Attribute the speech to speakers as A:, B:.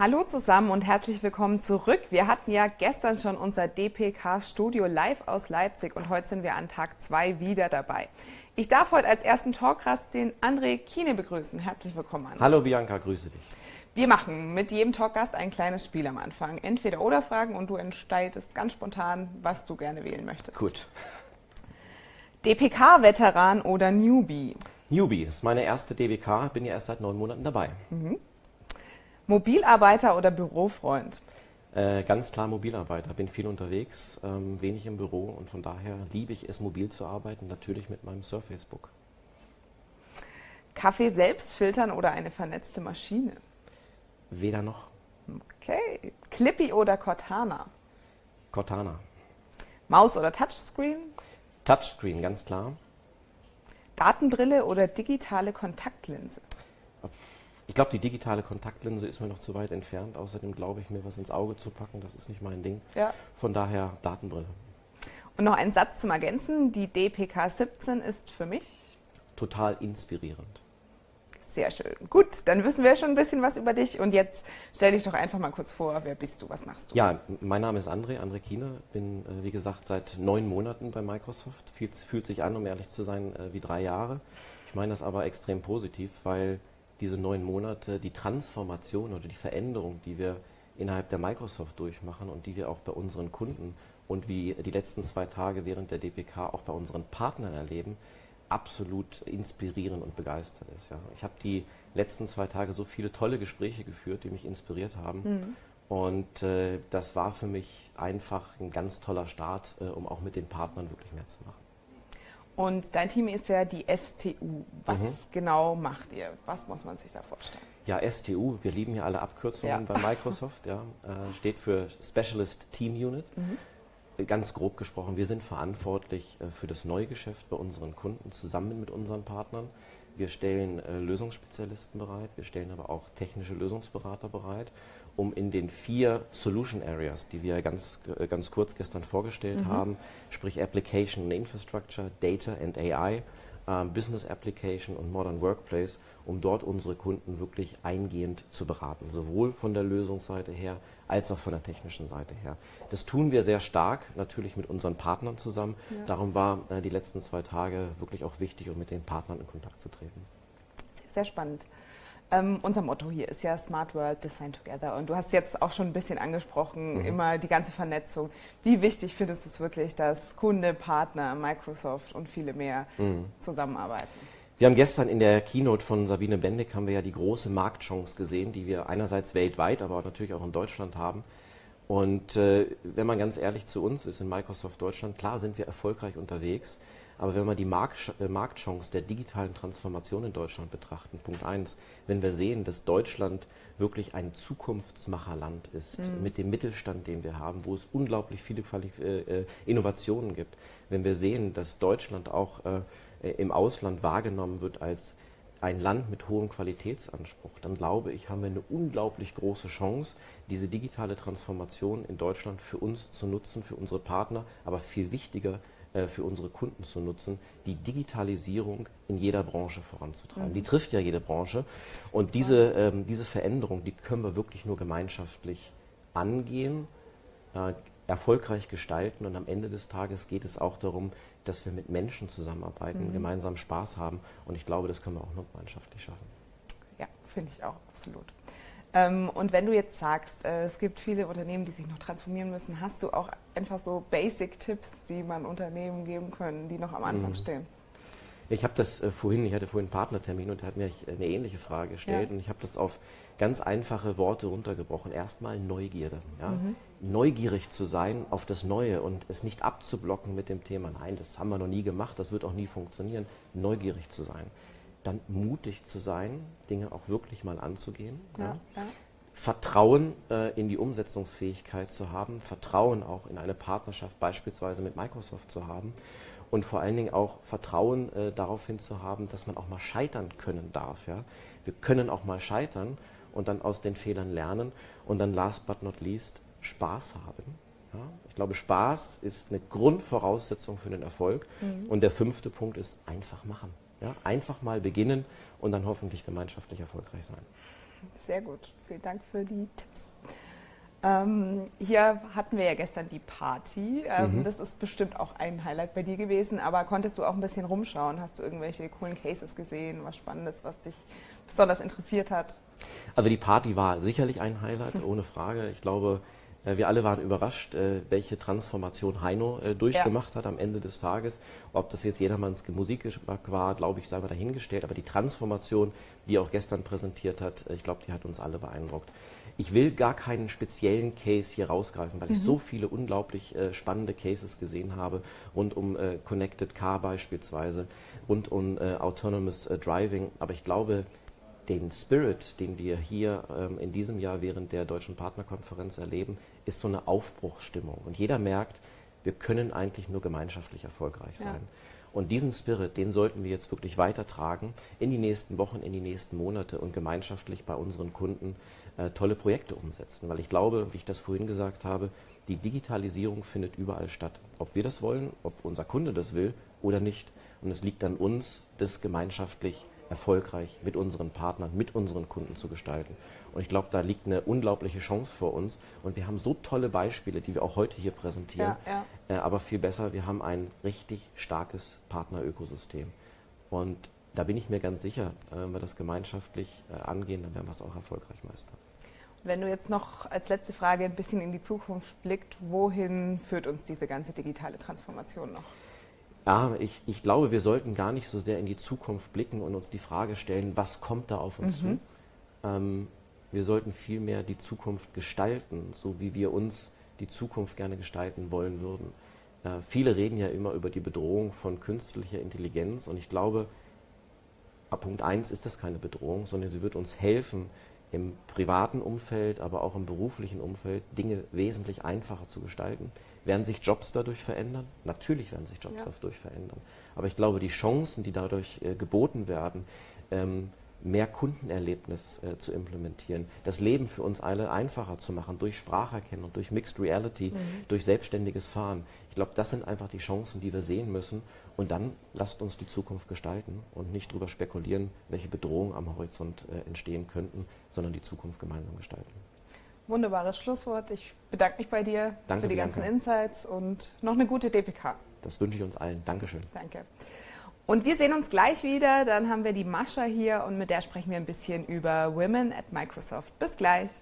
A: Hallo zusammen und herzlich willkommen zurück. Wir hatten ja gestern schon unser DPK Studio live aus Leipzig und heute sind wir an Tag 2 wieder dabei. Ich darf heute als ersten Talkgast den André Kiene begrüßen. Herzlich willkommen, André.
B: Hallo Bianca, grüße dich.
A: Wir machen mit jedem Talkgast ein kleines Spiel am Anfang. Entweder oder Fragen und du entscheidest ganz spontan, was du gerne wählen möchtest.
B: Gut.
A: DPK-Veteran oder Newbie?
B: Newbie ist meine erste DBK, bin ja erst seit neun Monaten dabei.
A: Mhm. Mobilarbeiter oder Bürofreund?
B: Äh, ganz klar Mobilarbeiter, bin viel unterwegs, ähm, wenig im Büro und von daher liebe ich es, mobil zu arbeiten, natürlich mit meinem Surface Book.
A: Kaffee selbst filtern oder eine vernetzte Maschine?
B: Weder noch.
A: Okay. Clippy oder Cortana?
B: Cortana.
A: Maus oder Touchscreen?
B: Touchscreen, ganz klar.
A: Datenbrille oder digitale Kontaktlinse?
B: Ich glaube, die digitale Kontaktlinse ist mir noch zu weit entfernt. Außerdem glaube ich, mir was ins Auge zu packen, das ist nicht mein Ding.
A: Ja.
B: Von daher Datenbrille.
A: Und noch ein Satz zum Ergänzen. Die DPK 17 ist für mich
B: total inspirierend.
A: Sehr schön. Gut, dann wissen wir schon ein bisschen was über dich. Und jetzt stell dich doch einfach mal kurz vor, wer bist du, was machst du?
B: Ja, mein Name ist André, André Kiener. Bin, äh, wie gesagt, seit neun Monaten bei Microsoft. Fühlt, fühlt sich an, um ehrlich zu sein, äh, wie drei Jahre. Ich meine das aber extrem positiv, weil diese neun Monate die Transformation oder die Veränderung, die wir innerhalb der Microsoft durchmachen und die wir auch bei unseren Kunden und wie die letzten zwei Tage während der DPK auch bei unseren Partnern erleben, absolut inspirierend und begeistert ist. Ja. Ich habe die letzten zwei Tage so viele tolle Gespräche geführt, die mich inspiriert haben. Mhm. Und äh, das war für mich einfach ein ganz toller Start, äh, um auch mit den Partnern wirklich mehr zu machen.
A: Und dein Team ist ja die STU. Was mhm. genau macht ihr? Was muss man sich da vorstellen?
B: Ja, STU, wir lieben ja alle Abkürzungen ja. bei Microsoft, ja, äh, steht für Specialist Team Unit. Mhm. Ganz grob gesprochen, wir sind verantwortlich äh, für das Neugeschäft bei unseren Kunden zusammen mit unseren Partnern. Wir stellen äh, Lösungsspezialisten bereit, wir stellen aber auch technische Lösungsberater bereit um in den vier Solution Areas, die wir ganz, äh, ganz kurz gestern vorgestellt mhm. haben, sprich Application and Infrastructure, Data and AI, äh, Business Application und Modern Workplace, um dort unsere Kunden wirklich eingehend zu beraten, sowohl von der Lösungsseite her als auch von der technischen Seite her. Das tun wir sehr stark, natürlich mit unseren Partnern zusammen. Ja. Darum war äh, die letzten zwei Tage wirklich auch wichtig, um mit den Partnern in Kontakt zu treten.
A: Sehr spannend. Ähm, unser Motto hier ist ja Smart World Design Together. Und du hast jetzt auch schon ein bisschen angesprochen, mhm. immer die ganze Vernetzung. Wie wichtig findest du es wirklich, dass Kunde, Partner, Microsoft und viele mehr mhm. zusammenarbeiten?
B: Wir haben gestern in der Keynote von Sabine Bendig haben wir ja die große Marktchance gesehen, die wir einerseits weltweit, aber natürlich auch in Deutschland haben. Und äh, wenn man ganz ehrlich zu uns ist in Microsoft Deutschland, klar sind wir erfolgreich unterwegs. Aber wenn wir die Markt, äh, Marktchance der digitalen Transformation in Deutschland betrachten, Punkt 1, wenn wir sehen, dass Deutschland wirklich ein Zukunftsmacherland ist, mhm. mit dem Mittelstand, den wir haben, wo es unglaublich viele Qualif äh, äh Innovationen gibt, wenn wir sehen, dass Deutschland auch äh, im Ausland wahrgenommen wird als ein Land mit hohem Qualitätsanspruch, dann glaube ich, haben wir eine unglaublich große Chance, diese digitale Transformation in Deutschland für uns zu nutzen, für unsere Partner, aber viel wichtiger, für unsere Kunden zu nutzen, die Digitalisierung in jeder Branche voranzutreiben. Mhm. Die trifft ja jede Branche. Und diese, ähm, diese Veränderung, die können wir wirklich nur gemeinschaftlich angehen, äh, erfolgreich gestalten. Und am Ende des Tages geht es auch darum, dass wir mit Menschen zusammenarbeiten, mhm. gemeinsam Spaß haben. Und ich glaube, das können wir auch nur gemeinschaftlich schaffen.
A: Ja, finde ich auch absolut. Ähm, und wenn du jetzt sagst, äh, es gibt viele Unternehmen, die sich noch transformieren müssen, hast du auch einfach so Basic-Tipps, die man Unternehmen geben können, die noch am Anfang mhm. stehen?
B: Ich habe das äh, vorhin, ich hatte vorhin einen Partnertermin und er hat mir eine ähnliche Frage gestellt ja. und ich habe das auf ganz einfache Worte runtergebrochen. Erstmal Neugierde. Ja? Mhm. Neugierig zu sein auf das Neue und es nicht abzublocken mit dem Thema, nein, das haben wir noch nie gemacht, das wird auch nie funktionieren. Neugierig zu sein dann mutig zu sein, Dinge auch wirklich mal anzugehen. Ja, ja. Vertrauen äh, in die Umsetzungsfähigkeit zu haben, Vertrauen auch in eine Partnerschaft beispielsweise mit Microsoft zu haben und vor allen Dingen auch Vertrauen äh, darauf hin zu haben, dass man auch mal scheitern können darf. Ja? Wir können auch mal scheitern und dann aus den Fehlern lernen und dann last but not least Spaß haben. Ja? Ich glaube, Spaß ist eine Grundvoraussetzung für den Erfolg. Mhm. Und der fünfte Punkt ist einfach machen. Ja, einfach mal beginnen und dann hoffentlich gemeinschaftlich erfolgreich sein.
A: Sehr gut. Vielen Dank für die Tipps. Ähm, hier hatten wir ja gestern die Party. Ähm, mhm. Das ist bestimmt auch ein Highlight bei dir gewesen, aber konntest du auch ein bisschen rumschauen? Hast du irgendwelche coolen Cases gesehen, was Spannendes, was dich besonders interessiert hat?
B: Also die Party war sicherlich ein Highlight, ohne Frage. Ich glaube, wir alle waren überrascht, äh, welche Transformation Heino äh, durchgemacht ja. hat am Ende des Tages. Ob das jetzt jedermanns Musikgeschmack war, glaube ich, sei mal dahingestellt. Aber die Transformation, die er auch gestern präsentiert hat, ich glaube, die hat uns alle beeindruckt. Ich will gar keinen speziellen Case hier rausgreifen, weil mhm. ich so viele unglaublich äh, spannende Cases gesehen habe, rund um äh, Connected Car beispielsweise, rund um äh, Autonomous äh, Driving. Aber ich glaube, den Spirit, den wir hier ähm, in diesem Jahr während der Deutschen Partnerkonferenz erleben, ist so eine Aufbruchsstimmung. Und jeder merkt, wir können eigentlich nur gemeinschaftlich erfolgreich sein. Ja. Und diesen Spirit, den sollten wir jetzt wirklich weitertragen in die nächsten Wochen, in die nächsten Monate und gemeinschaftlich bei unseren Kunden äh, tolle Projekte umsetzen. Weil ich glaube, wie ich das vorhin gesagt habe, die Digitalisierung findet überall statt. Ob wir das wollen, ob unser Kunde das will oder nicht. Und es liegt an uns, das gemeinschaftlich erfolgreich mit unseren Partnern, mit unseren Kunden zu gestalten. Und ich glaube, da liegt eine unglaubliche Chance vor uns. Und wir haben so tolle Beispiele, die wir auch heute hier präsentieren. Ja, ja. Äh, aber viel besser, wir haben ein richtig starkes Partnerökosystem. Und da bin ich mir ganz sicher, äh, wenn wir das gemeinschaftlich äh, angehen, dann werden wir es auch erfolgreich meistern.
A: Wenn du jetzt noch als letzte Frage ein bisschen in die Zukunft blickt, wohin führt uns diese ganze digitale Transformation noch?
B: Ja, ich, ich glaube, wir sollten gar nicht so sehr in die Zukunft blicken und uns die Frage stellen, was kommt da auf uns mhm. zu. Ähm, wir sollten vielmehr die Zukunft gestalten, so wie wir uns die Zukunft gerne gestalten wollen würden. Äh, viele reden ja immer über die Bedrohung von künstlicher Intelligenz und ich glaube, ab Punkt 1 ist das keine Bedrohung, sondern sie wird uns helfen, im privaten Umfeld, aber auch im beruflichen Umfeld Dinge wesentlich einfacher zu gestalten. Werden sich Jobs dadurch verändern? Natürlich werden sich Jobs ja. dadurch verändern. Aber ich glaube, die Chancen, die dadurch äh, geboten werden, ähm, mehr Kundenerlebnis äh, zu implementieren, das Leben für uns alle einfacher zu machen durch Spracherkennung, durch Mixed Reality, mhm. durch selbstständiges Fahren. Ich glaube, das sind einfach die Chancen, die wir sehen müssen. Und dann lasst uns die Zukunft gestalten und nicht darüber spekulieren, welche Bedrohungen am Horizont äh, entstehen könnten, sondern die Zukunft gemeinsam gestalten.
A: Wunderbares Schlusswort. Ich bedanke mich bei dir Danke, für die Bianca. ganzen Insights und noch eine gute DPK.
B: Das wünsche ich uns allen. Dankeschön.
A: Danke. Und wir sehen uns gleich wieder. Dann haben wir die Mascha hier und mit der sprechen wir ein bisschen über Women at Microsoft. Bis gleich.